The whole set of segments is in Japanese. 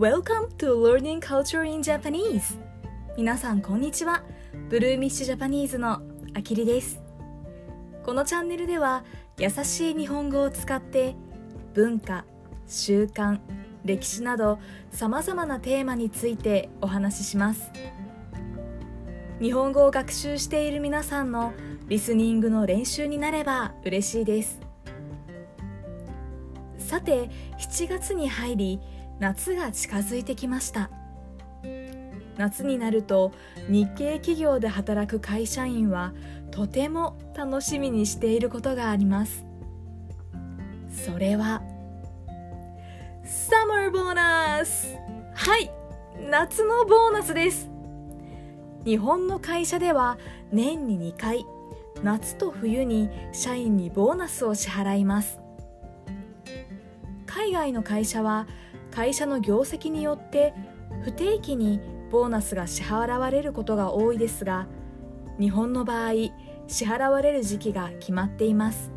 Welcome to Learning Culture in Japanese. 皆さんこんにちは。ブルーミッシュジャパニーズのあきりです。このチャンネルでは優しい日本語を使って文化、習慣、歴史などさまざまなテーマについてお話しします。日本語を学習している皆さんのリスニングの練習になれば嬉しいです。さて7月に入り夏が近づいてきました。夏になると日系企業で働く会社員はとても楽しみにしていることがあります。それはサマーボーナスはい夏のボーナスです。日本の会社では年に2回夏と冬に社員にボーナスを支払います。海外の会社は会社の業績によって不定期にボーナスが支払われることが多いですが日本の場合支払われる時期が決まっています。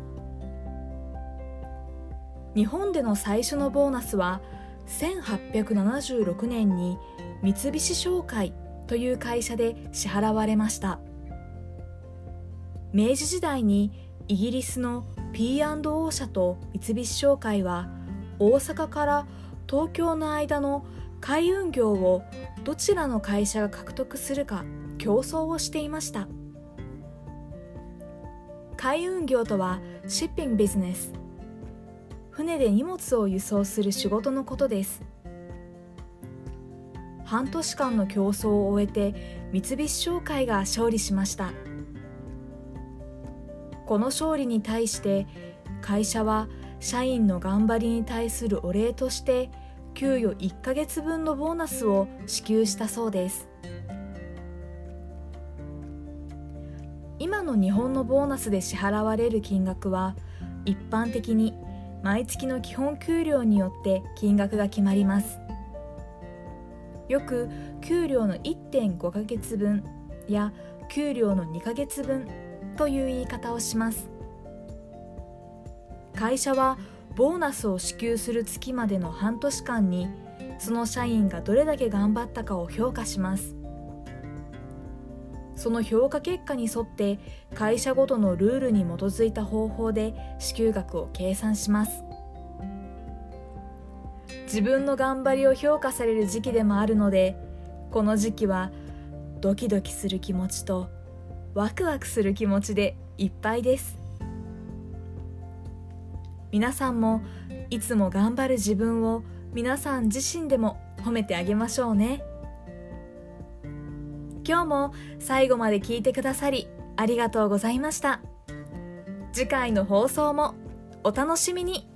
日本での最初のボーナスは1876年に三菱商会という会社で支払われました。明治時代にイギリスの P&O 社と三菱商会は大阪から東京の間の海運業をどちらの会社が獲得するか競争をしていました。海運業とはシッピングビジネス船で荷物を輸送する仕事のことです。半年間の競争を終えて三菱商会が勝利しました。この勝利に対して会社は社員の頑張りに対するお礼として給与1ヶ月分のボーナスを支給したそうです。今の日本のボーナスで支払われる金額は一般的に毎月の基本給料によって金額が決まります。よく給料の1.5ヶ月分や給料の2ヶ月分という言い方をします。会社はボーナスを支給する月までの半年間にその社員がどれだけ頑張ったかを評価します。その評価結果に沿って会社ごとのルールに基づいた方法で支給額を計算します。自分の頑張りを評価される時期でもあるのでこの時期はドキドキする気持ちとワクワクする気持ちでいっぱいです。皆さんもいつも頑張る自分を皆さん自身でも褒めてあげましょうね。今日も最後まで聞いてくださりありがとうございました。次回の放送もお楽しみに。